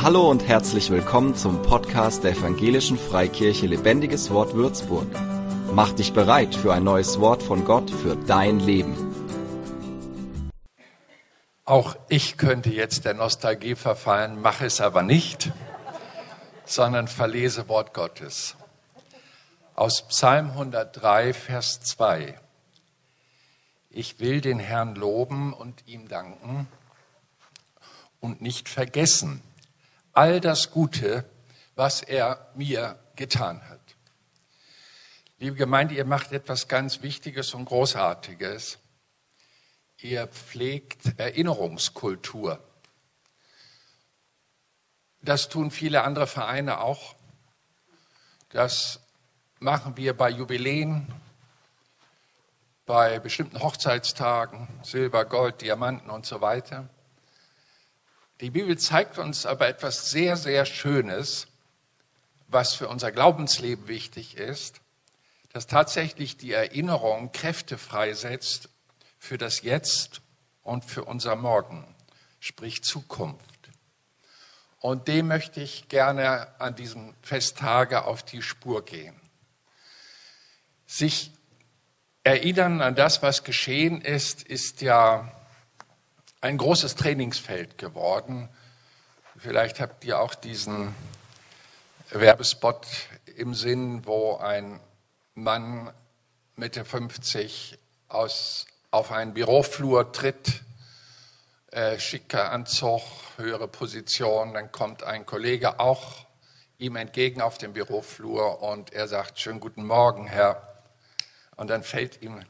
Hallo und herzlich willkommen zum Podcast der Evangelischen Freikirche Lebendiges Wort Würzburg. Mach dich bereit für ein neues Wort von Gott für dein Leben. Auch ich könnte jetzt der Nostalgie verfallen, mache es aber nicht, sondern verlese Wort Gottes. Aus Psalm 103, Vers 2. Ich will den Herrn loben und ihm danken und nicht vergessen all das Gute, was er mir getan hat. Liebe Gemeinde, ihr macht etwas ganz Wichtiges und Großartiges. Ihr pflegt Erinnerungskultur. Das tun viele andere Vereine auch. Das machen wir bei Jubiläen, bei bestimmten Hochzeitstagen, Silber, Gold, Diamanten und so weiter. Die Bibel zeigt uns aber etwas sehr, sehr Schönes, was für unser Glaubensleben wichtig ist, dass tatsächlich die Erinnerung Kräfte freisetzt für das Jetzt und für unser Morgen, sprich Zukunft. Und dem möchte ich gerne an diesem Festtage auf die Spur gehen. Sich erinnern an das, was geschehen ist, ist ja ein großes Trainingsfeld geworden. Vielleicht habt ihr auch diesen Werbespot im Sinn, wo ein Mann Mitte 50 aus, auf einen Büroflur tritt, äh, schicker Anzug, höhere Position, dann kommt ein Kollege auch ihm entgegen auf dem Büroflur und er sagt, schönen guten Morgen, Herr. Und dann fällt ihm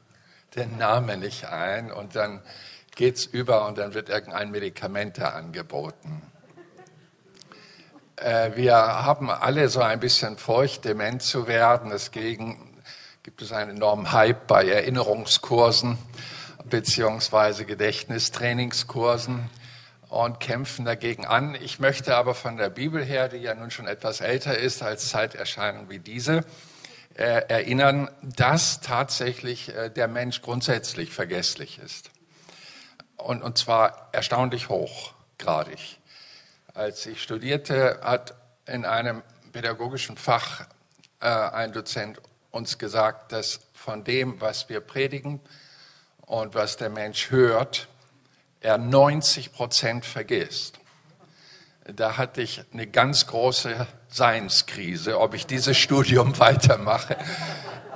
der Name nicht ein und dann geht's über und dann wird irgendein Medikament da angeboten. Äh, wir haben alle so ein bisschen Furcht, dement zu werden. Deswegen gibt es einen enormen Hype bei Erinnerungskursen beziehungsweise Gedächtnistrainingskursen und kämpfen dagegen an. Ich möchte aber von der Bibel her, die ja nun schon etwas älter ist als Zeiterscheinung wie diese, äh, erinnern, dass tatsächlich äh, der Mensch grundsätzlich vergesslich ist und, und zwar erstaunlich hochgradig. Als ich studierte, hat in einem pädagogischen Fach äh, ein Dozent uns gesagt, dass von dem, was wir predigen und was der Mensch hört, er 90 Prozent vergisst. Da hatte ich eine ganz große Seinskrise, ob ich dieses Studium weitermache.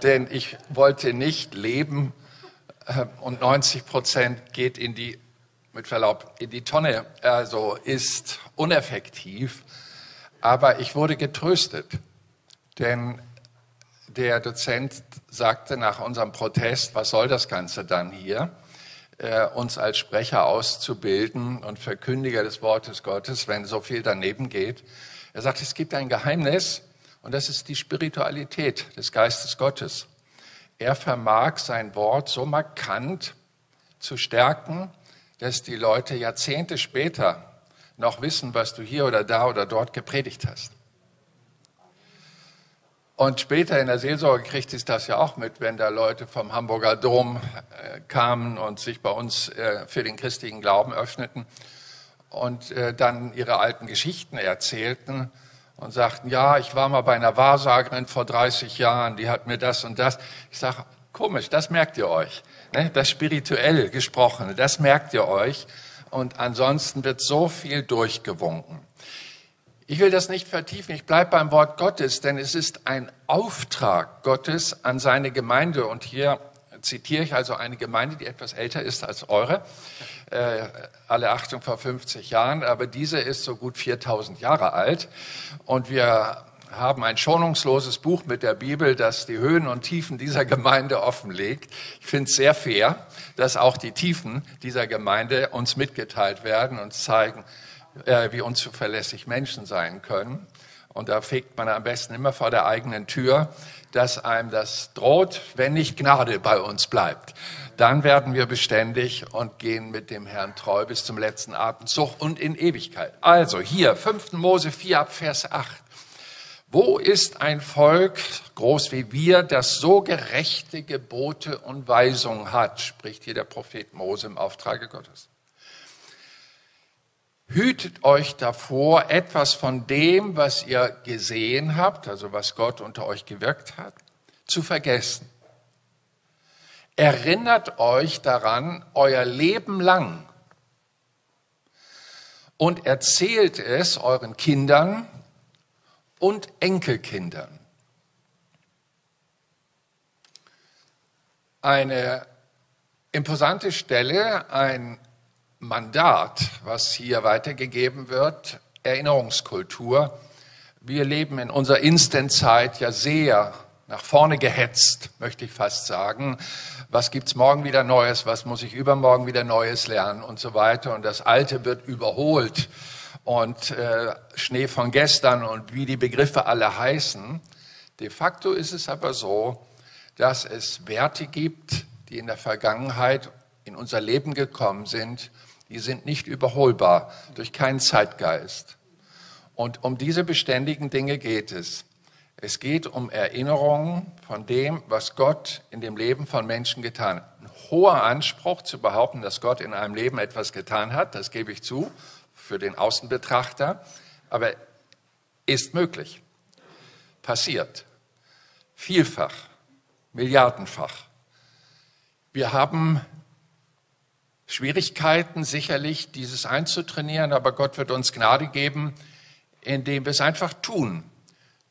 Denn ich wollte nicht leben und 90 Prozent geht in die, mit Verlaub, in die Tonne, also ist uneffektiv. Aber ich wurde getröstet, denn der Dozent sagte nach unserem Protest, was soll das Ganze dann hier, äh, uns als Sprecher auszubilden und Verkündiger des Wortes Gottes, wenn so viel daneben geht. Er sagt, es gibt ein Geheimnis und das ist die Spiritualität des Geistes Gottes. Er vermag sein Wort so markant zu stärken, dass die Leute Jahrzehnte später noch wissen, was du hier oder da oder dort gepredigt hast. Und später in der Seelsorge kriegt es das ja auch mit, wenn da Leute vom Hamburger Dom äh, kamen und sich bei uns äh, für den christlichen Glauben öffneten und äh, dann ihre alten Geschichten erzählten und sagten, ja, ich war mal bei einer Wahrsagerin vor 30 Jahren, die hat mir das und das. Ich sage, komisch, das merkt ihr euch. Ne? Das spirituell gesprochene, das merkt ihr euch. Und ansonsten wird so viel durchgewunken. Ich will das nicht vertiefen, ich bleibe beim Wort Gottes, denn es ist ein Auftrag Gottes an seine Gemeinde. Und hier zitiere ich also eine Gemeinde, die etwas älter ist als eure. Äh, alle Achtung vor 50 Jahren, aber diese ist so gut 4000 Jahre alt. Und wir haben ein schonungsloses Buch mit der Bibel, das die Höhen und Tiefen dieser Gemeinde offenlegt. Ich finde es sehr fair, dass auch die Tiefen dieser Gemeinde uns mitgeteilt werden und zeigen, äh, wie unzuverlässig Menschen sein können. Und da fegt man am besten immer vor der eigenen Tür, dass einem das droht, wenn nicht Gnade bei uns bleibt. Dann werden wir beständig und gehen mit dem Herrn treu bis zum letzten Atemzug und in Ewigkeit. Also hier, 5. Mose 4 ab Vers 8. Wo ist ein Volk, groß wie wir, das so gerechte Gebote und Weisungen hat, spricht hier der Prophet Mose im Auftrage Gottes. Hütet euch davor, etwas von dem, was ihr gesehen habt, also was Gott unter euch gewirkt hat, zu vergessen. Erinnert euch daran euer Leben lang und erzählt es euren Kindern und Enkelkindern. Eine imposante Stelle, ein Mandat, was hier weitergegeben wird, Erinnerungskultur. Wir leben in unserer Instantzeit ja sehr nach vorne gehetzt, möchte ich fast sagen. Was gibt's morgen wieder Neues? Was muss ich übermorgen wieder Neues lernen und so weiter? Und das Alte wird überholt und äh, Schnee von gestern und wie die Begriffe alle heißen. De facto ist es aber so, dass es Werte gibt, die in der Vergangenheit in unser Leben gekommen sind, die sind nicht überholbar durch keinen Zeitgeist. Und um diese beständigen Dinge geht es. Es geht um Erinnerungen von dem, was Gott in dem Leben von Menschen getan hat. Ein hoher Anspruch zu behaupten, dass Gott in einem Leben etwas getan hat, das gebe ich zu, für den Außenbetrachter, aber ist möglich. Passiert. Vielfach. Milliardenfach. Wir haben Schwierigkeiten sicherlich, dieses einzutrainieren, aber Gott wird uns Gnade geben, indem wir es einfach tun.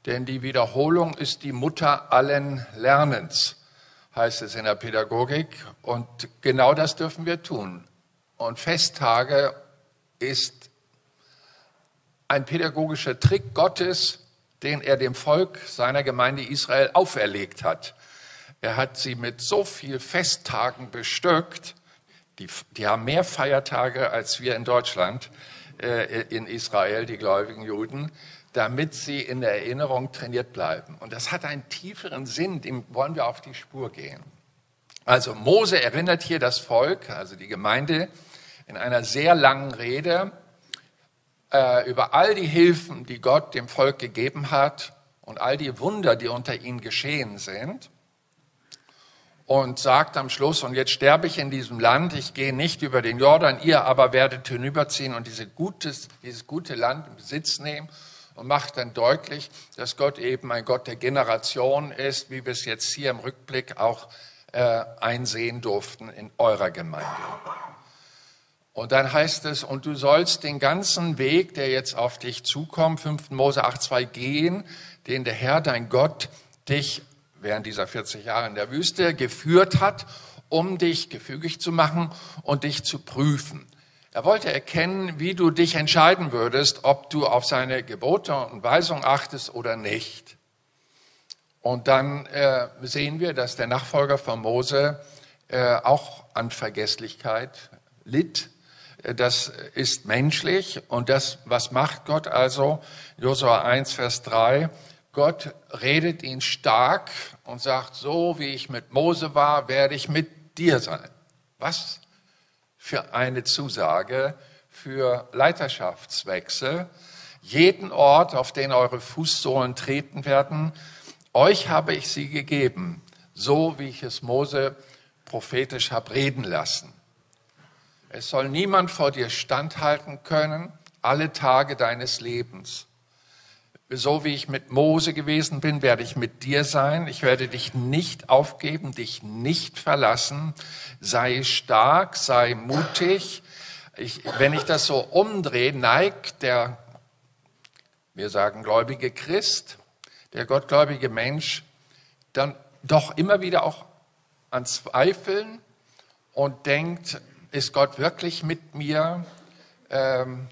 Denn die Wiederholung ist die Mutter allen Lernens, heißt es in der Pädagogik. Und genau das dürfen wir tun. Und Festtage ist ein pädagogischer Trick Gottes, den er dem Volk seiner Gemeinde Israel auferlegt hat. Er hat sie mit so viel Festtagen bestückt. Die, die haben mehr Feiertage als wir in Deutschland, äh, in Israel, die gläubigen Juden, damit sie in der Erinnerung trainiert bleiben. Und das hat einen tieferen Sinn, dem wollen wir auf die Spur gehen. Also Mose erinnert hier das Volk, also die Gemeinde, in einer sehr langen Rede äh, über all die Hilfen, die Gott dem Volk gegeben hat und all die Wunder, die unter ihnen geschehen sind und sagt am Schluss, und jetzt sterbe ich in diesem Land, ich gehe nicht über den Jordan, ihr aber werdet hinüberziehen und diese gutes, dieses gute Land in Besitz nehmen und macht dann deutlich, dass Gott eben ein Gott der Generation ist, wie wir es jetzt hier im Rückblick auch äh, einsehen durften in eurer Gemeinde. Und dann heißt es, und du sollst den ganzen Weg, der jetzt auf dich zukommt, 5. Mose 8.2 gehen, den der Herr, dein Gott, dich während dieser 40 Jahre in der Wüste geführt hat, um dich gefügig zu machen und dich zu prüfen. Er wollte erkennen, wie du dich entscheiden würdest, ob du auf seine Gebote und Weisungen achtest oder nicht. Und dann äh, sehen wir, dass der Nachfolger von Mose äh, auch an Vergesslichkeit litt. Äh, das ist menschlich und das, was macht Gott also? Josua 1, Vers 3. Gott redet ihn stark und sagt, so wie ich mit Mose war, werde ich mit dir sein. Was für eine Zusage für Leiterschaftswechsel. Jeden Ort, auf den eure Fußsohlen treten werden, euch habe ich sie gegeben, so wie ich es Mose prophetisch habe reden lassen. Es soll niemand vor dir standhalten können, alle Tage deines Lebens so wie ich mit Mose gewesen bin, werde ich mit dir sein. Ich werde dich nicht aufgeben, dich nicht verlassen. Sei stark, sei mutig. Ich, wenn ich das so umdrehe, neigt der, wir sagen gläubige Christ, der gottgläubige Mensch, dann doch immer wieder auch an Zweifeln und denkt, ist Gott wirklich mit mir? Ähm,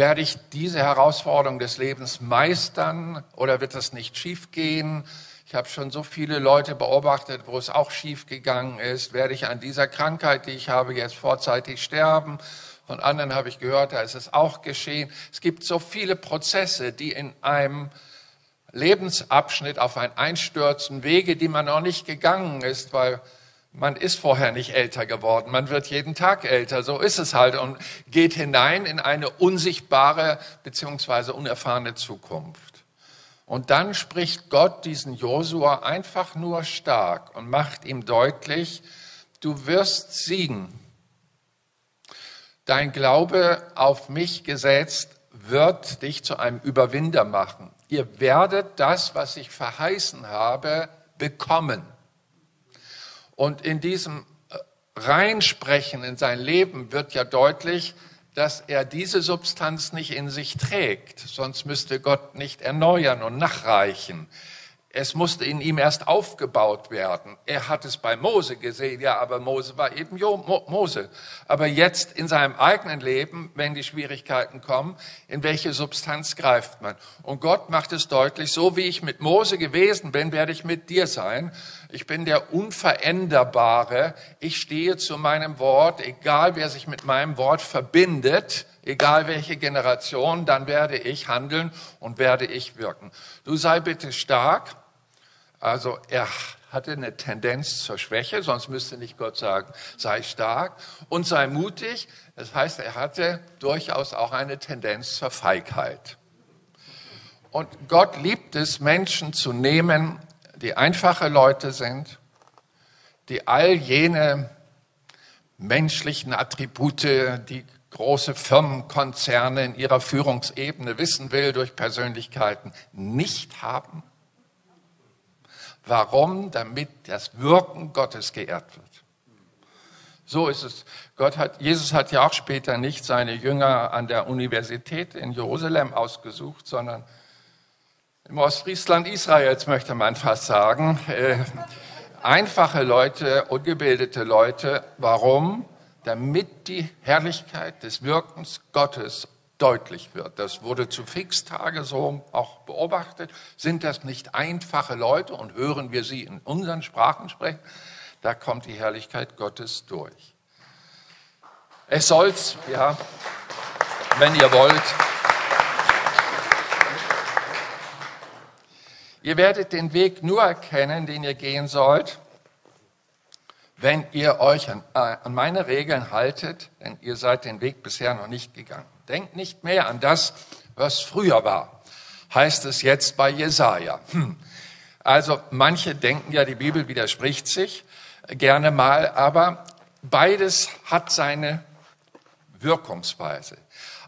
werde ich diese Herausforderung des Lebens meistern oder wird das nicht schiefgehen? Ich habe schon so viele Leute beobachtet, wo es auch schiefgegangen ist. Werde ich an dieser Krankheit, die ich habe, jetzt vorzeitig sterben? Von anderen habe ich gehört, da ist es auch geschehen. Es gibt so viele Prozesse, die in einem Lebensabschnitt auf ein Einstürzen, Wege, die man noch nicht gegangen ist, weil man ist vorher nicht älter geworden, man wird jeden Tag älter, so ist es halt und geht hinein in eine unsichtbare beziehungsweise unerfahrene Zukunft. Und dann spricht Gott diesen Josua einfach nur stark und macht ihm deutlich, du wirst siegen. dein Glaube auf mich gesetzt wird dich zu einem Überwinder machen. Ihr werdet das, was ich verheißen habe, bekommen. Und in diesem äh, Reinsprechen in sein Leben wird ja deutlich, dass er diese Substanz nicht in sich trägt, sonst müsste Gott nicht erneuern und nachreichen. Es musste in ihm erst aufgebaut werden. Er hat es bei Mose gesehen, ja, aber Mose war eben jo, Mo, Mose. Aber jetzt in seinem eigenen Leben, wenn die Schwierigkeiten kommen, in welche Substanz greift man? Und Gott macht es deutlich, so wie ich mit Mose gewesen bin, werde ich mit dir sein. Ich bin der Unveränderbare. Ich stehe zu meinem Wort, egal wer sich mit meinem Wort verbindet, egal welche Generation, dann werde ich handeln und werde ich wirken. Du sei bitte stark also er hatte eine Tendenz zur Schwäche, sonst müsste nicht Gott sagen, sei stark und sei mutig. Das heißt, er hatte durchaus auch eine Tendenz zur Feigheit. Und Gott liebt es, Menschen zu nehmen, die einfache Leute sind, die all jene menschlichen Attribute, die große Firmenkonzerne in ihrer Führungsebene wissen will durch Persönlichkeiten, nicht haben Warum? Damit das Wirken Gottes geehrt wird. So ist es. Gott hat, Jesus hat ja auch später nicht seine Jünger an der Universität in Jerusalem ausgesucht, sondern im Ostfriesland Israels, möchte man fast sagen. Äh, einfache Leute, ungebildete Leute. Warum? Damit die Herrlichkeit des Wirkens Gottes deutlich wird. Das wurde zu Fixtage so auch beobachtet. Sind das nicht einfache Leute und hören wir sie in unseren Sprachen sprechen? Da kommt die Herrlichkeit Gottes durch. Es soll's, ja, wenn ihr wollt. Ihr werdet den Weg nur erkennen, den ihr gehen sollt, wenn ihr euch an, äh, an meine Regeln haltet, denn ihr seid den Weg bisher noch nicht gegangen. Denkt nicht mehr an das, was früher war, heißt es jetzt bei Jesaja. Hm. Also manche denken ja, die Bibel widerspricht sich gerne mal, aber beides hat seine Wirkungsweise.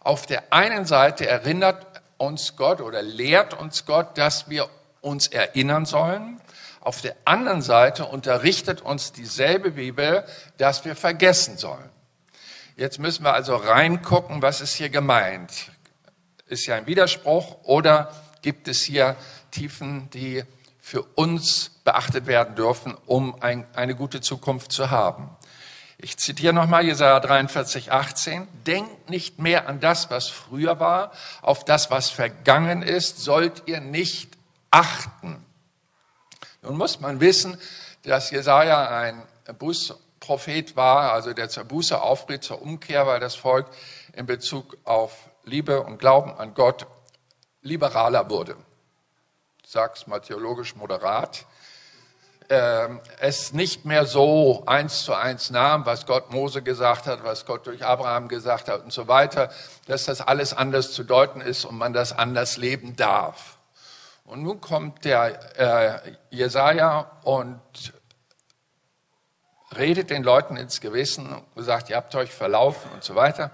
Auf der einen Seite erinnert uns Gott oder lehrt uns Gott, dass wir uns erinnern sollen. Auf der anderen Seite unterrichtet uns dieselbe Bibel, dass wir vergessen sollen. Jetzt müssen wir also reingucken, was ist hier gemeint? Ist ja ein Widerspruch oder gibt es hier Tiefen, die für uns beachtet werden dürfen, um ein, eine gute Zukunft zu haben? Ich zitiere nochmal Jesaja 43, 18. Denkt nicht mehr an das, was früher war, auf das, was vergangen ist, sollt ihr nicht achten. Nun muss man wissen, dass Jesaja ein Buß- Prophet war, also der zur Buße aufriet, zur Umkehr, weil das Volk in Bezug auf Liebe und Glauben an Gott liberaler wurde. Ich sag's mal theologisch moderat. Ähm, es nicht mehr so eins zu eins nahm, was Gott Mose gesagt hat, was Gott durch Abraham gesagt hat und so weiter, dass das alles anders zu deuten ist und man das anders leben darf. Und nun kommt der äh, Jesaja und redet den Leuten ins Gewissen und sagt, ihr habt euch verlaufen und so weiter.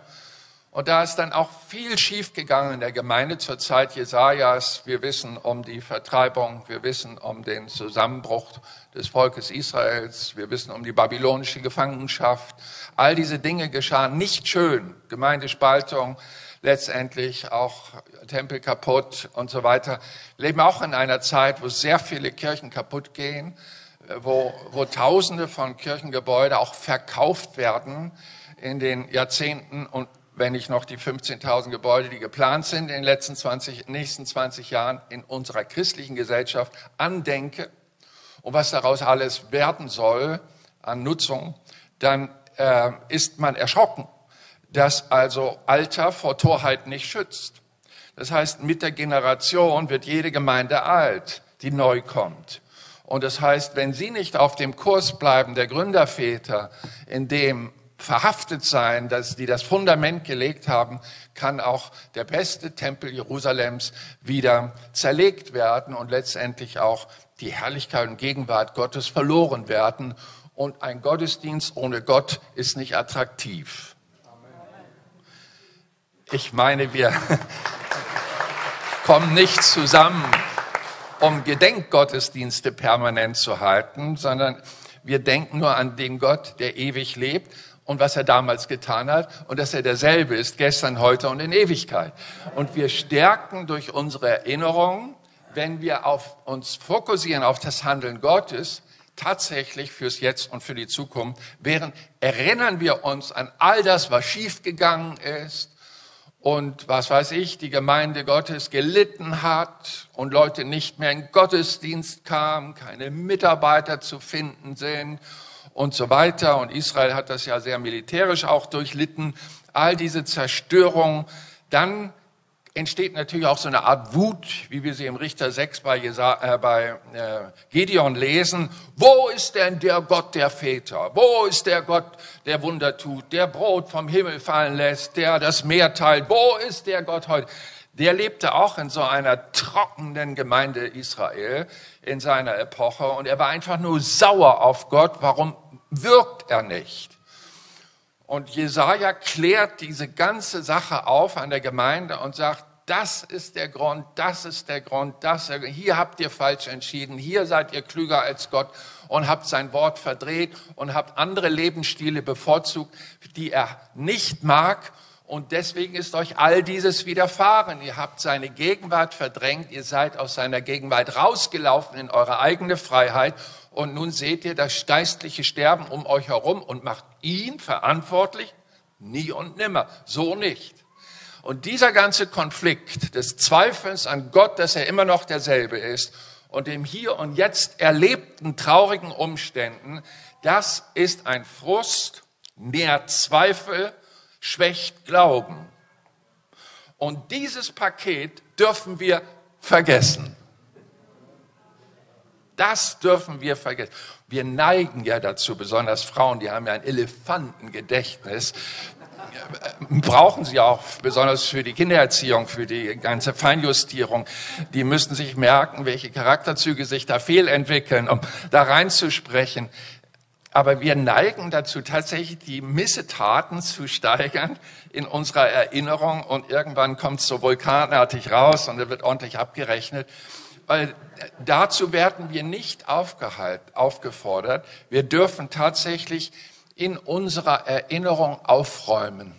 Und da ist dann auch viel schiefgegangen in der Gemeinde zur Zeit Jesajas. Wir wissen um die Vertreibung, wir wissen um den Zusammenbruch des Volkes Israels, wir wissen um die babylonische Gefangenschaft. All diese Dinge geschahen nicht schön. Gemeindespaltung, letztendlich auch Tempel kaputt und so weiter. Wir leben auch in einer Zeit, wo sehr viele Kirchen kaputt gehen wo, wo Tausende von Kirchengebäuden auch verkauft werden in den Jahrzehnten und wenn ich noch die 15.000 Gebäude, die geplant sind in den letzten 20, nächsten 20 Jahren in unserer christlichen Gesellschaft andenke und was daraus alles werden soll an Nutzung, dann äh, ist man erschrocken, dass also Alter vor Torheit nicht schützt. Das heißt, mit der Generation wird jede Gemeinde alt, die neu kommt. Und das heißt, wenn Sie nicht auf dem Kurs bleiben, der Gründerväter, in dem verhaftet sein, dass die das Fundament gelegt haben, kann auch der beste Tempel Jerusalems wieder zerlegt werden und letztendlich auch die Herrlichkeit und Gegenwart Gottes verloren werden. Und ein Gottesdienst ohne Gott ist nicht attraktiv. Ich meine, wir kommen nicht zusammen, um Gedenkgottesdienste permanent zu halten, sondern wir denken nur an den Gott, der ewig lebt und was er damals getan hat und dass er derselbe ist, gestern, heute und in Ewigkeit. Und wir stärken durch unsere Erinnerungen, wenn wir auf uns fokussieren auf das Handeln Gottes, tatsächlich fürs Jetzt und für die Zukunft, während erinnern wir uns an all das, was schiefgegangen ist und was weiß ich, die Gemeinde Gottes gelitten hat und Leute nicht mehr in Gottesdienst kamen, keine Mitarbeiter zu finden sind und so weiter. Und Israel hat das ja sehr militärisch auch durchlitten. All diese Zerstörung. Dann entsteht natürlich auch so eine Art Wut, wie wir sie im Richter 6 bei, äh, bei äh, Gideon lesen. Wo ist denn der Gott der Väter? Wo ist der Gott, der Wunder tut, der Brot vom Himmel fallen lässt, der das Meer teilt? Wo ist der Gott heute? Der lebte auch in so einer trockenen Gemeinde Israel in seiner Epoche und er war einfach nur sauer auf Gott. Warum wirkt er nicht? Und Jesaja klärt diese ganze Sache auf an der Gemeinde und sagt, das ist der Grund, das ist der Grund, das, hier habt ihr falsch entschieden, hier seid ihr klüger als Gott und habt sein Wort verdreht und habt andere Lebensstile bevorzugt, die er nicht mag. Und deswegen ist euch all dieses widerfahren. Ihr habt seine Gegenwart verdrängt, ihr seid aus seiner Gegenwart rausgelaufen in eure eigene Freiheit und nun seht ihr das geistliche Sterben um euch herum und macht ihn verantwortlich? Nie und nimmer. So nicht. Und dieser ganze Konflikt des Zweifels an Gott, dass er immer noch derselbe ist und dem hier und jetzt erlebten traurigen Umständen, das ist ein Frust, mehr Zweifel, schwächt Glauben. Und dieses Paket dürfen wir vergessen. Das dürfen wir vergessen. Wir neigen ja dazu, besonders Frauen, die haben ja ein Elefantengedächtnis brauchen sie auch, besonders für die Kindererziehung, für die ganze Feinjustierung. Die müssen sich merken, welche Charakterzüge sich da fehlentwickeln, um da reinzusprechen. Aber wir neigen dazu, tatsächlich die Missetaten zu steigern in unserer Erinnerung und irgendwann kommt es so vulkanartig raus und er wird ordentlich abgerechnet. Weil dazu werden wir nicht aufgefordert. Wir dürfen tatsächlich in unserer Erinnerung aufräumen.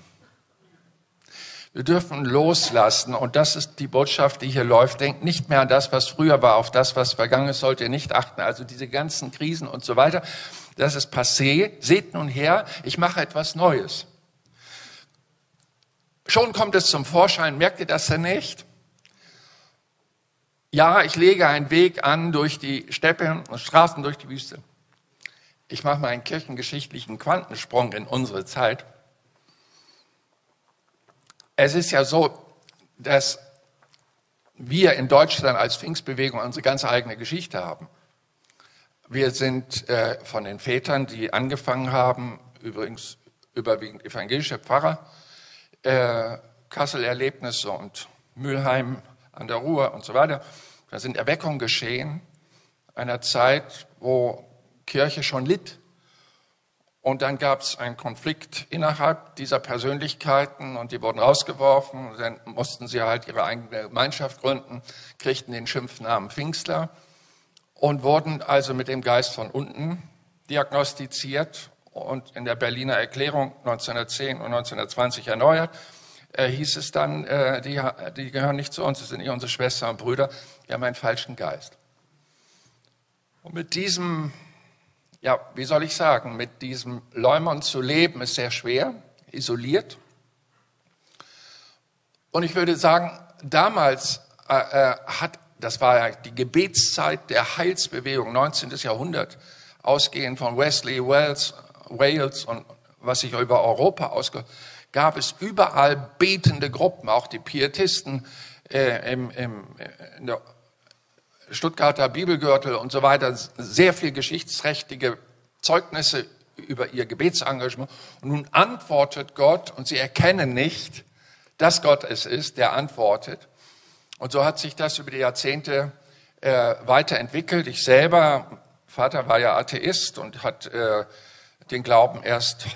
Wir dürfen loslassen und das ist die Botschaft, die hier läuft. Denkt nicht mehr an das, was früher war, auf das, was vergangen ist, sollt ihr nicht achten. Also diese ganzen Krisen und so weiter, das ist passé. Seht nun her, ich mache etwas Neues. Schon kommt es zum Vorschein, merkt ihr das denn nicht? Ja, ich lege einen Weg an durch die Steppe und Straßen durch die Wüste. Ich mache mal einen kirchengeschichtlichen Quantensprung in unsere Zeit. Es ist ja so, dass wir in Deutschland als Pfingstbewegung unsere ganz eigene Geschichte haben. Wir sind äh, von den Vätern, die angefangen haben, übrigens überwiegend evangelische Pfarrer, äh, Kassel-Erlebnisse und Mülheim an der Ruhr und so weiter. Da sind Erweckungen geschehen, einer Zeit, wo Kirche schon litt. Und dann gab es einen Konflikt innerhalb dieser Persönlichkeiten und die wurden rausgeworfen. Dann mussten sie halt ihre eigene Gemeinschaft gründen, kriegten den Schimpfnamen Pfingstler und wurden also mit dem Geist von unten diagnostiziert und in der Berliner Erklärung 1910 und 1920 erneuert. Äh, hieß es dann, äh, die, die gehören nicht zu uns, das sind nicht unsere Schwestern und Brüder, die haben einen falschen Geist. Und mit diesem ja, wie soll ich sagen, mit diesem Leumund zu leben ist sehr schwer, isoliert. Und ich würde sagen, damals äh, äh hat, das war ja die Gebetszeit der Heilsbewegung, 19. Jahrhundert, ausgehend von Wesley, Wales, Wales und was sich über Europa ausge, gab es überall betende Gruppen, auch die Pietisten äh, im, im, in der Stuttgarter Bibelgürtel und so weiter sehr viel geschichtsträchtige Zeugnisse über ihr Gebetsengagement. Und nun antwortet Gott und sie erkennen nicht, dass Gott es ist, der antwortet. Und so hat sich das über die Jahrzehnte äh, weiterentwickelt. Ich selber, Vater war ja Atheist und hat äh, den Glauben erst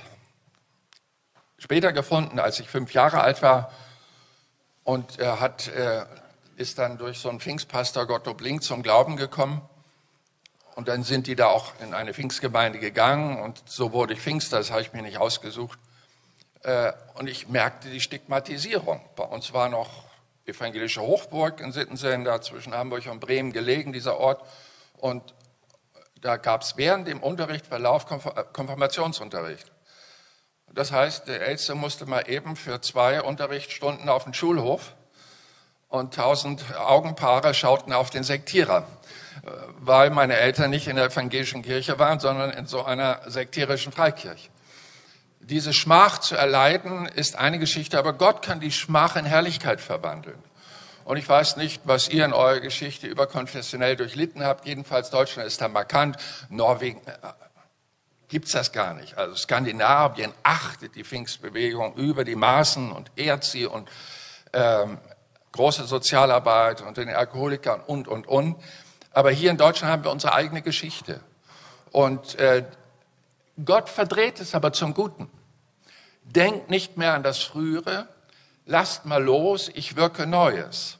später gefunden, als ich fünf Jahre alt war. und er hat, äh, ist dann durch so einen Pfingstpastor Gottlob Link zum Glauben gekommen. Und dann sind die da auch in eine Pfingstgemeinde gegangen und so wurde ich Pfingster, das habe ich mir nicht ausgesucht. Äh, und ich merkte die Stigmatisierung. Bei uns war noch evangelische Hochburg in Sittenseen, da zwischen Hamburg und Bremen gelegen, dieser Ort. Und da gab es während dem Unterricht Verlauf äh, Konfirmationsunterricht. Das heißt, der Älteste musste mal eben für zwei Unterrichtsstunden auf den Schulhof und tausend Augenpaare schauten auf den Sektierer, äh, weil meine Eltern nicht in der evangelischen Kirche waren, sondern in so einer sektierischen Freikirche. Diese Schmach zu erleiden ist eine Geschichte, aber Gott kann die Schmach in Herrlichkeit verwandeln. Und ich weiß nicht, was ihr in eurer Geschichte überkonfessionell durchlitten habt. Jedenfalls Deutschland ist da markant. Norwegen äh, gibt's das gar nicht. Also Skandinavien achtet die Pfingstbewegung über die Maßen und ehrt sie und ähm, große Sozialarbeit und den Alkoholikern und, und, und. Aber hier in Deutschland haben wir unsere eigene Geschichte. Und äh, Gott verdreht es aber zum Guten. Denkt nicht mehr an das Frühere, lasst mal los, ich wirke Neues.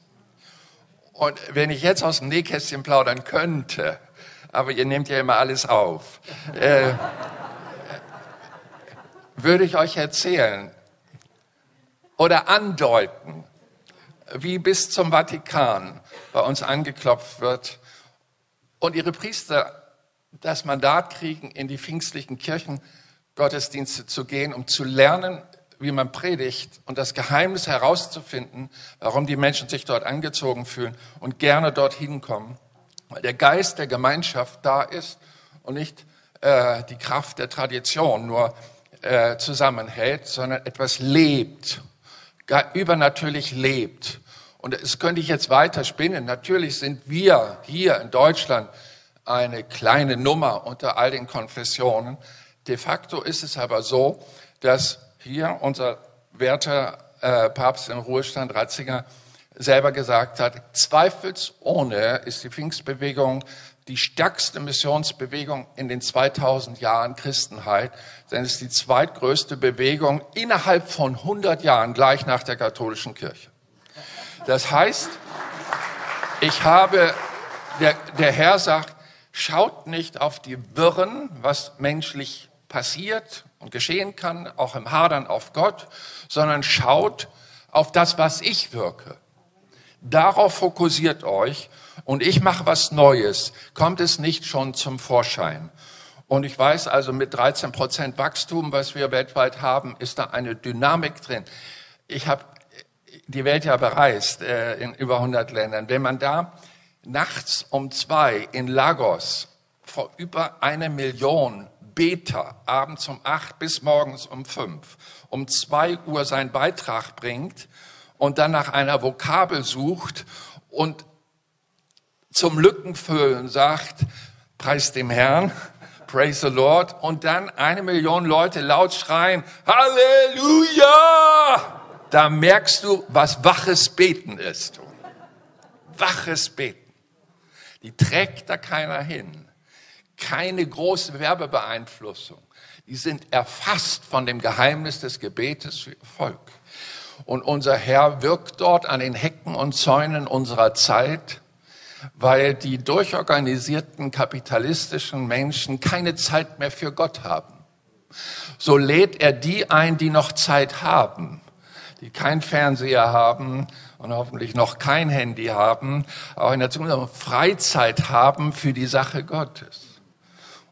Und wenn ich jetzt aus dem Nähkästchen plaudern könnte, aber ihr nehmt ja immer alles auf, äh, würde ich euch erzählen oder andeuten, wie bis zum Vatikan bei uns angeklopft wird und ihre Priester das Mandat kriegen, in die pfingstlichen Kirchengottesdienste zu gehen, um zu lernen, wie man predigt und das Geheimnis herauszufinden, warum die Menschen sich dort angezogen fühlen und gerne dorthin kommen, weil der Geist der Gemeinschaft da ist und nicht äh, die Kraft der Tradition nur äh, zusammenhält, sondern etwas lebt, übernatürlich lebt. Und es könnte ich jetzt weiter spinnen. Natürlich sind wir hier in Deutschland eine kleine Nummer unter all den Konfessionen. De facto ist es aber so, dass hier unser werter äh, Papst im Ruhestand Ratzinger selber gesagt hat, zweifelsohne ist die Pfingstbewegung die stärkste Missionsbewegung in den 2000 Jahren Christenheit, denn es ist die zweitgrößte Bewegung innerhalb von 100 Jahren gleich nach der katholischen Kirche. Das heißt, ich habe, der, der Herr sagt, schaut nicht auf die Wirren, was menschlich passiert und geschehen kann, auch im Hadern auf Gott, sondern schaut auf das, was ich wirke. Darauf fokussiert euch und ich mache was Neues. Kommt es nicht schon zum Vorschein? Und ich weiß also, mit 13 Prozent Wachstum, was wir weltweit haben, ist da eine Dynamik drin. Ich habe die Welt ja bereist äh, in über 100 Ländern. Wenn man da nachts um zwei in Lagos vor über eine Million Beter abends um acht bis morgens um fünf um zwei Uhr seinen Beitrag bringt und dann nach einer Vokabel sucht und zum Lückenfüllen sagt, preis dem Herrn, praise the Lord, und dann eine Million Leute laut schreien, Halleluja! Da merkst du, was waches Beten ist. Waches Beten. Die trägt da keiner hin. Keine große Werbebeeinflussung. Die sind erfasst von dem Geheimnis des Gebetes für ihr Volk. Und unser Herr wirkt dort an den Hecken und Zäunen unserer Zeit, weil die durchorganisierten kapitalistischen Menschen keine Zeit mehr für Gott haben. So lädt er die ein, die noch Zeit haben, die kein Fernseher haben, und hoffentlich noch kein Handy haben, auch in der Zukunft Freizeit haben für die Sache Gottes.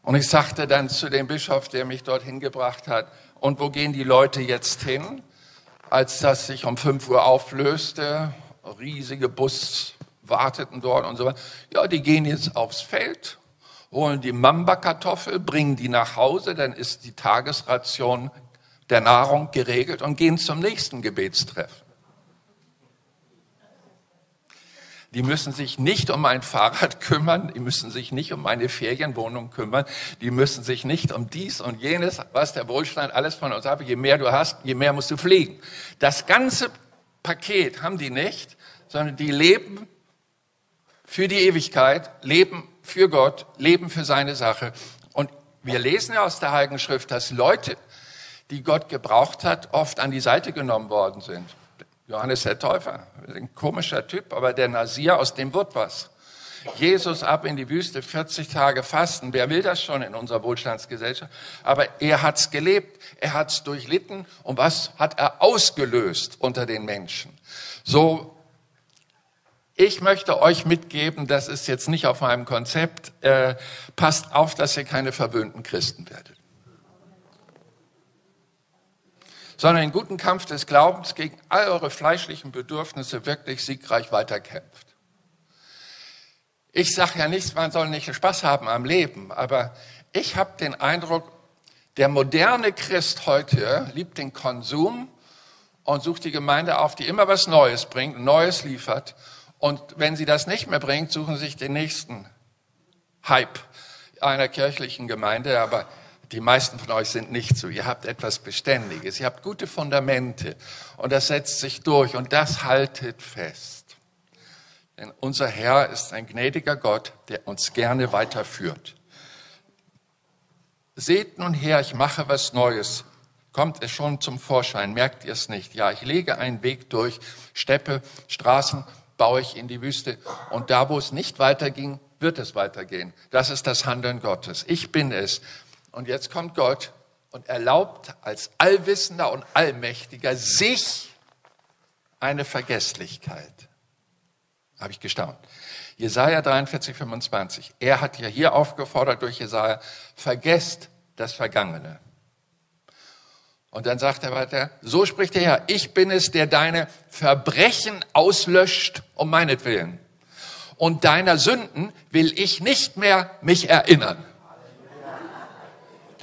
Und ich sagte dann zu dem Bischof, der mich dorthin gebracht hat, und wo gehen die Leute jetzt hin? Als das sich um 5 Uhr auflöste, riesige Bus warteten dort und so weiter. Ja, die gehen jetzt aufs Feld, holen die Mamba-Kartoffel, bringen die nach Hause, dann ist die Tagesration der Nahrung geregelt und gehen zum nächsten Gebetstreffen. Die müssen sich nicht um ein Fahrrad kümmern, die müssen sich nicht um eine Ferienwohnung kümmern, die müssen sich nicht um dies und jenes, was der Wohlstand alles von uns ab. Je mehr du hast, je mehr musst du fliegen. Das ganze Paket haben die nicht, sondern die leben für die Ewigkeit, leben für Gott, leben für seine Sache. Und wir lesen ja aus der Heiligen Schrift, dass Leute, die Gott gebraucht hat, oft an die Seite genommen worden sind. Johannes der Täufer, ein komischer Typ, aber der Nasir, aus dem wird was. Jesus ab in die Wüste, 40 Tage fasten. Wer will das schon in unserer Wohlstandsgesellschaft? Aber er hat's gelebt, er hat's durchlitten. Und was hat er ausgelöst unter den Menschen? So, ich möchte euch mitgeben, das ist jetzt nicht auf meinem Konzept, äh, passt auf, dass ihr keine verwöhnten Christen werdet. Sondern einen guten Kampf des Glaubens gegen all eure fleischlichen Bedürfnisse wirklich siegreich weiterkämpft. Ich sage ja nicht, man soll nicht Spaß haben am Leben, aber ich habe den Eindruck, der moderne Christ heute liebt den Konsum und sucht die Gemeinde auf, die immer was Neues bringt, Neues liefert. Und wenn sie das nicht mehr bringt, suchen sie sich den nächsten Hype einer kirchlichen Gemeinde. Aber die meisten von euch sind nicht so. Ihr habt etwas Beständiges, ihr habt gute Fundamente und das setzt sich durch und das haltet fest. Denn unser Herr ist ein gnädiger Gott, der uns gerne weiterführt. Seht nun her, ich mache was Neues. Kommt es schon zum Vorschein, merkt ihr es nicht? Ja, ich lege einen Weg durch Steppe, Straßen, baue ich in die Wüste. Und da, wo es nicht weiterging, wird es weitergehen. Das ist das Handeln Gottes. Ich bin es. Und jetzt kommt Gott und erlaubt als Allwissender und Allmächtiger sich eine Vergesslichkeit. Habe ich gestaunt. Jesaja 43, 25. Er hat ja hier aufgefordert durch Jesaja, vergesst das Vergangene. Und dann sagt er weiter, so spricht der Herr, ich bin es, der deine Verbrechen auslöscht um meinetwillen. Und deiner Sünden will ich nicht mehr mich erinnern.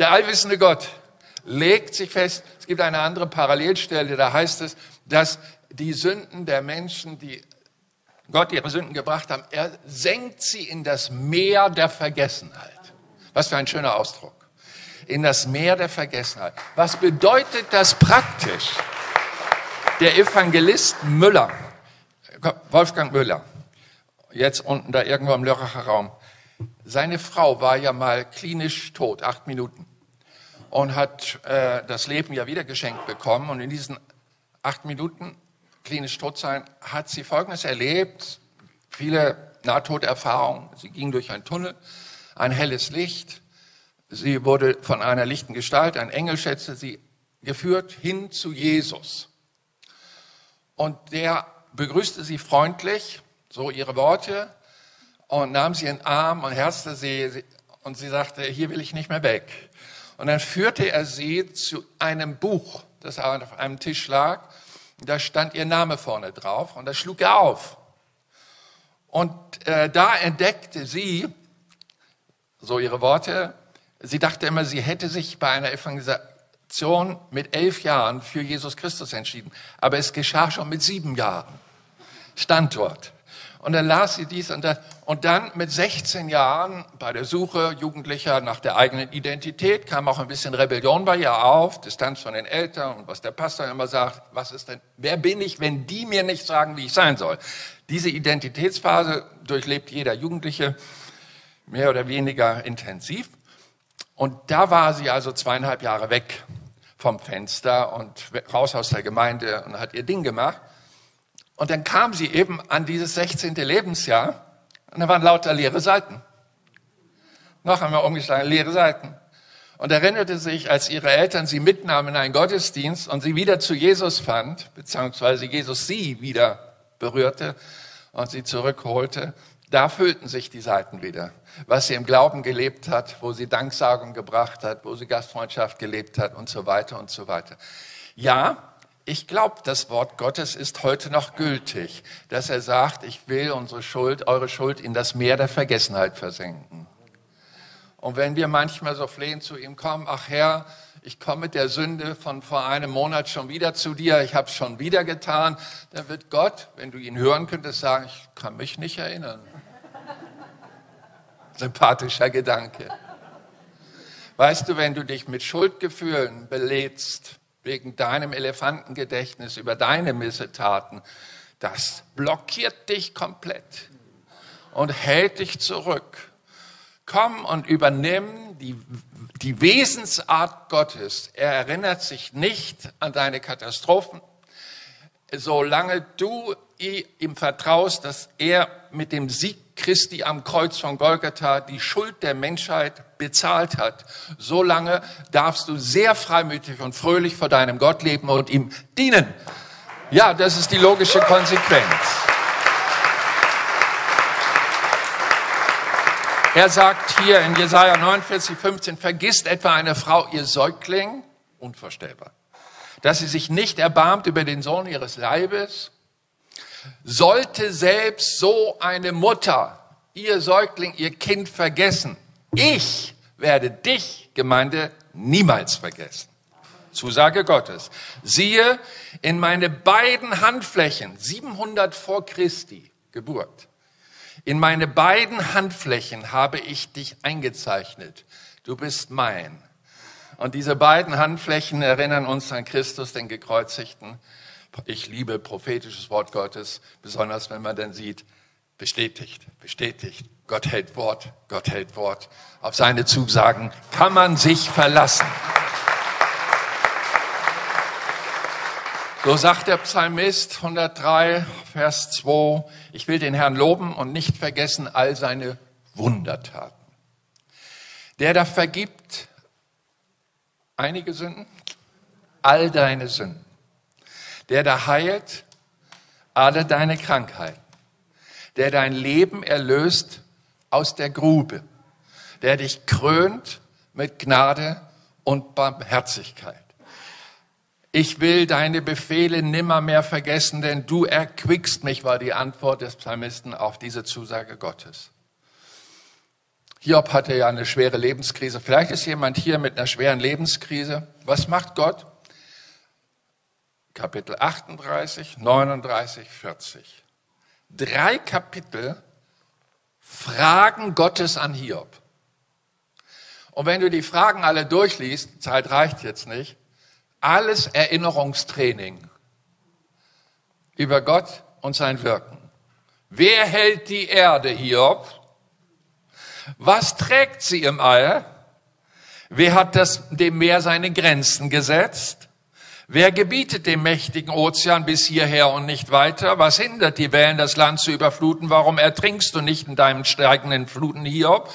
Der allwissende Gott legt sich fest, es gibt eine andere Parallelstelle, da heißt es, dass die Sünden der Menschen, die Gott ihre Sünden gebracht haben, er senkt sie in das Meer der Vergessenheit. Was für ein schöner Ausdruck. In das Meer der Vergessenheit. Was bedeutet das praktisch? Der Evangelist Müller, Wolfgang Müller, jetzt unten da irgendwo im Lörracher Raum, seine Frau war ja mal klinisch tot, acht Minuten, und hat äh, das Leben ja wieder geschenkt bekommen. Und in diesen acht Minuten klinisch tot sein, hat sie Folgendes erlebt. Viele Nahtoderfahrungen. Sie ging durch einen Tunnel, ein helles Licht. Sie wurde von einer lichten Gestalt, ein Engel schätzte sie, geführt hin zu Jesus. Und der begrüßte sie freundlich, so ihre Worte, und nahm sie in den Arm und herzte sie, und sie sagte, hier will ich nicht mehr weg. Und dann führte er sie zu einem Buch, das auf einem Tisch lag, da stand ihr Name vorne drauf und da schlug er auf. Und äh, da entdeckte sie, so ihre Worte, sie dachte immer, sie hätte sich bei einer Evangelisation mit elf Jahren für Jesus Christus entschieden. Aber es geschah schon mit sieben Jahren. Stand dort. Und dann las sie dies und das. Und dann mit 16 Jahren bei der Suche Jugendlicher nach der eigenen Identität kam auch ein bisschen Rebellion bei ihr auf, Distanz von den Eltern und was der Pastor immer sagt, was ist denn, wer bin ich, wenn die mir nicht sagen, wie ich sein soll? Diese Identitätsphase durchlebt jeder Jugendliche mehr oder weniger intensiv. Und da war sie also zweieinhalb Jahre weg vom Fenster und raus aus der Gemeinde und hat ihr Ding gemacht. Und dann kam sie eben an dieses 16. Lebensjahr und da waren lauter leere Seiten. Noch einmal umgeschlagen, leere Seiten. Und erinnerte sich, als ihre Eltern sie mitnahmen in einen Gottesdienst und sie wieder zu Jesus fand, beziehungsweise Jesus sie wieder berührte und sie zurückholte, da füllten sich die Seiten wieder. Was sie im Glauben gelebt hat, wo sie Danksagung gebracht hat, wo sie Gastfreundschaft gelebt hat und so weiter und so weiter. Ja, ich glaube, das Wort Gottes ist heute noch gültig, dass er sagt, ich will unsere Schuld, eure Schuld in das Meer der Vergessenheit versenken. Und wenn wir manchmal so flehen zu ihm kommen, ach Herr, ich komme mit der Sünde von vor einem Monat schon wieder zu dir, ich habe es schon wieder getan, dann wird Gott, wenn du ihn hören könntest, sagen, ich kann mich nicht erinnern. Sympathischer Gedanke. Weißt du, wenn du dich mit Schuldgefühlen belädst, wegen deinem Elefantengedächtnis über deine Missetaten, das blockiert dich komplett und hält dich zurück. Komm und übernimm die, die Wesensart Gottes. Er erinnert sich nicht an deine Katastrophen. Solange du ihm vertraust, dass er mit dem Sieg Christi am Kreuz von Golgatha die Schuld der Menschheit bezahlt hat, solange darfst du sehr freimütig und fröhlich vor deinem Gott leben und ihm dienen. Ja, das ist die logische Konsequenz. Er sagt hier in Jesaja 49, 15, vergisst etwa eine Frau ihr Säugling, unvorstellbar, dass sie sich nicht erbarmt über den Sohn ihres Leibes, sollte selbst so eine Mutter ihr Säugling, ihr Kind vergessen. Ich werde dich, Gemeinde, niemals vergessen. Zusage Gottes. Siehe, in meine beiden Handflächen, 700 vor Christi Geburt, in meine beiden Handflächen habe ich dich eingezeichnet. Du bist mein. Und diese beiden Handflächen erinnern uns an Christus, den Gekreuzigten. Ich liebe prophetisches Wort Gottes, besonders wenn man dann sieht, bestätigt, bestätigt. Gott hält Wort, Gott hält Wort. Auf seine Zusagen kann man sich verlassen. So sagt der Psalmist 103, Vers 2, ich will den Herrn loben und nicht vergessen all seine Wundertaten. Der da vergibt einige Sünden, all deine Sünden. Der da heilt alle deine Krankheiten. Der dein Leben erlöst aus der Grube. Der dich krönt mit Gnade und Barmherzigkeit. Ich will deine Befehle nimmermehr vergessen, denn du erquickst mich, war die Antwort des Psalmisten auf diese Zusage Gottes. Hiob hatte ja eine schwere Lebenskrise. Vielleicht ist jemand hier mit einer schweren Lebenskrise. Was macht Gott? Kapitel 38, 39, 40. Drei Kapitel Fragen Gottes an Hiob. Und wenn du die Fragen alle durchliest, Zeit reicht jetzt nicht, alles Erinnerungstraining über Gott und sein Wirken. Wer hält die Erde, Hiob? Was trägt sie im All? Wer hat das, dem Meer seine Grenzen gesetzt? Wer gebietet dem mächtigen Ozean bis hierher und nicht weiter? Was hindert die Wellen, das Land zu überfluten? Warum ertrinkst du nicht in deinen steigenden Fluten, Hiob?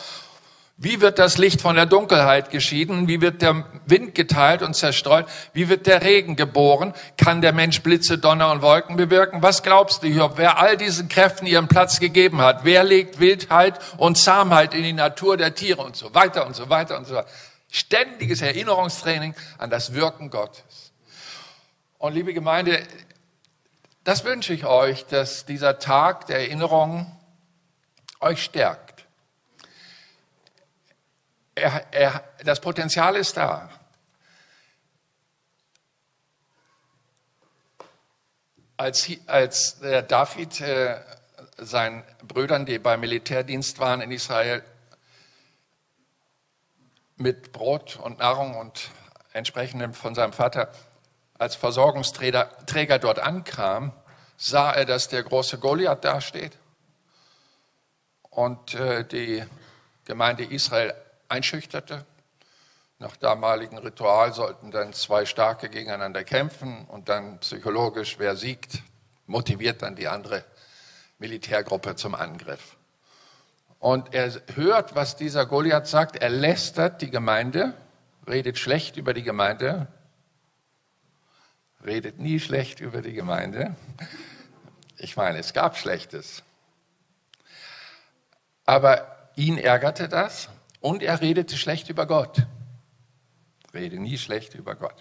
Wie wird das Licht von der Dunkelheit geschieden? Wie wird der Wind geteilt und zerstreut? Wie wird der Regen geboren? Kann der Mensch Blitze, Donner und Wolken bewirken? Was glaubst du, Hiob, wer all diesen Kräften ihren Platz gegeben hat? Wer legt Wildheit und Zahmheit in die Natur der Tiere und so weiter und so weiter und so weiter? Ständiges Erinnerungstraining an das Wirken Gottes. Und liebe Gemeinde, das wünsche ich euch, dass dieser Tag der Erinnerung euch stärkt er, er, das Potenzial ist da. Als, als der David äh, seinen Brüdern, die beim Militärdienst waren in Israel, mit Brot und Nahrung und entsprechendem von seinem Vater als Versorgungsträger Träger dort ankam, sah er, dass der große Goliath dasteht und äh, die Gemeinde Israel einschüchterte. Nach damaligem Ritual sollten dann zwei Starke gegeneinander kämpfen und dann psychologisch, wer siegt, motiviert dann die andere Militärgruppe zum Angriff. Und er hört, was dieser Goliath sagt. Er lästert die Gemeinde, redet schlecht über die Gemeinde, redet nie schlecht über die Gemeinde. Ich meine, es gab Schlechtes. Aber ihn ärgerte das und er redete schlecht über Gott. Rede nie schlecht über Gott.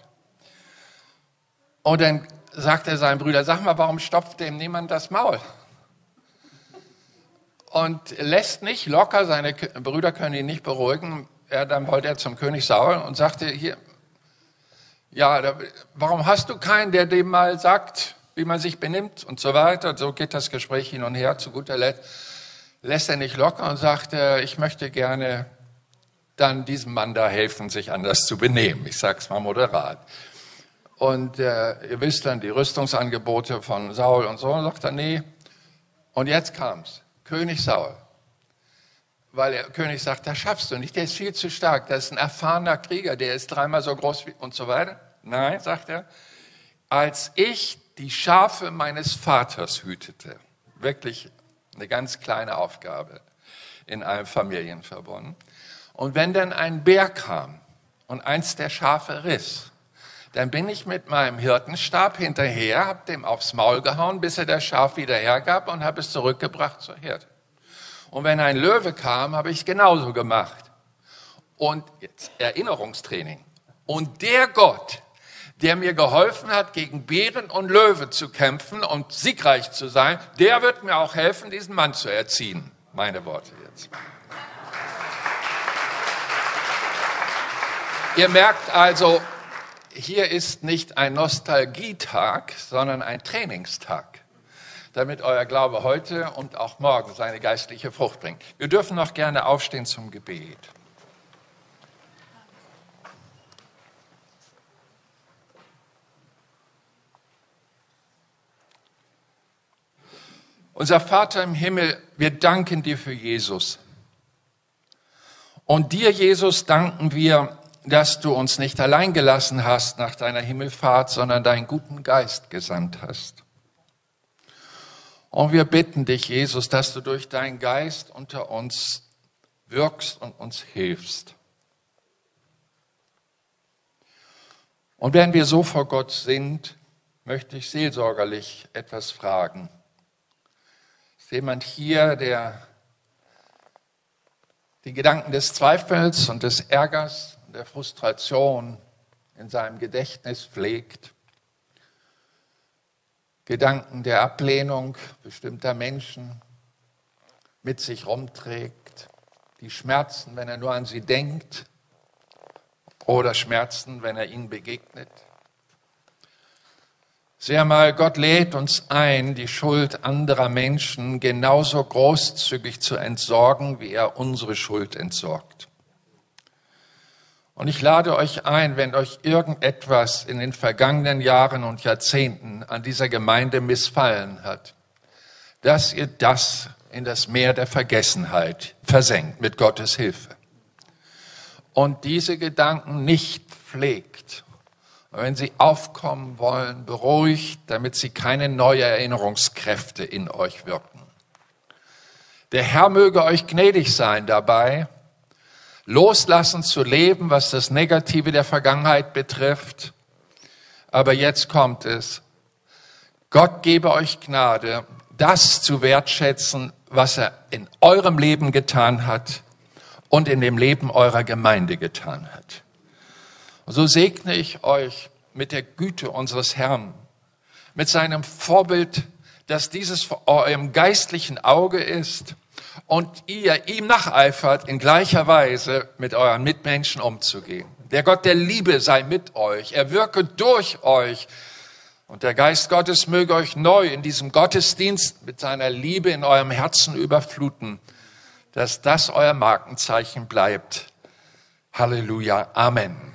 Und dann sagt er seinem Brüder, sag mal, warum stopft dem niemand das Maul? Und lässt nicht locker, seine Brüder können ihn nicht beruhigen. Er, dann wollte er zum König Saul und sagte, hier, ja, da, warum hast du keinen, der dem mal sagt, wie man sich benimmt und so weiter. So geht das Gespräch hin und her. Zu guter Letzt lässt er nicht locker und sagt, äh, ich möchte gerne dann diesem Mann da helfen, sich anders zu benehmen. Ich sage es mal moderat. Und äh, ihr wisst dann die Rüstungsangebote von Saul und so. Und sagt er, nee. Und jetzt kam's. König Saul. Weil der König sagt, das schaffst du nicht, der ist viel zu stark. Das ist ein erfahrener Krieger, der ist dreimal so groß wie und so weiter. Nein, sagt er, als ich die Schafe meines Vaters hütete. Wirklich eine ganz kleine Aufgabe in einem Familienverbund. Und wenn dann ein Bär kam und eins der Schafe riss, dann bin ich mit meinem Hirtenstab hinterher, hab dem aufs Maul gehauen, bis er das Schaf wieder hergab und habe es zurückgebracht zur Herde. Und wenn ein Löwe kam, habe ich genauso gemacht. Und jetzt Erinnerungstraining. Und der Gott, der mir geholfen hat, gegen Bären und Löwe zu kämpfen und siegreich zu sein, der wird mir auch helfen, diesen Mann zu erziehen. Meine Worte jetzt. Ihr merkt also, hier ist nicht ein Nostalgietag, sondern ein Trainingstag, damit euer Glaube heute und auch morgen seine geistliche Frucht bringt. Wir dürfen noch gerne aufstehen zum Gebet. Unser Vater im Himmel, wir danken dir für Jesus. Und dir, Jesus, danken wir, dass du uns nicht allein gelassen hast nach deiner Himmelfahrt, sondern deinen guten Geist gesandt hast. Und wir bitten dich, Jesus, dass du durch deinen Geist unter uns wirkst und uns hilfst. Und wenn wir so vor Gott sind, möchte ich seelsorgerlich etwas fragen. Ist jemand hier, der die Gedanken des Zweifels und des Ärgers der Frustration in seinem Gedächtnis pflegt, Gedanken der Ablehnung bestimmter Menschen mit sich rumträgt, die Schmerzen, wenn er nur an sie denkt, oder Schmerzen, wenn er ihnen begegnet. Sehr mal, Gott lädt uns ein, die Schuld anderer Menschen genauso großzügig zu entsorgen, wie er unsere Schuld entsorgt. Und ich lade euch ein, wenn euch irgendetwas in den vergangenen Jahren und Jahrzehnten an dieser Gemeinde missfallen hat, dass ihr das in das Meer der Vergessenheit versenkt mit Gottes Hilfe. Und diese Gedanken nicht pflegt. Und wenn sie aufkommen wollen, beruhigt, damit sie keine neue Erinnerungskräfte in euch wirken. Der Herr möge euch gnädig sein dabei loslassen zu leben, was das Negative der Vergangenheit betrifft. Aber jetzt kommt es. Gott gebe euch Gnade, das zu wertschätzen, was er in eurem Leben getan hat und in dem Leben eurer Gemeinde getan hat. Und so segne ich euch mit der Güte unseres Herrn, mit seinem Vorbild, dass dieses vor eurem geistlichen Auge ist und ihr ihm nacheifert, in gleicher Weise mit euren Mitmenschen umzugehen. Der Gott der Liebe sei mit euch. Er wirke durch euch. Und der Geist Gottes möge euch neu in diesem Gottesdienst mit seiner Liebe in eurem Herzen überfluten, dass das euer Markenzeichen bleibt. Halleluja. Amen.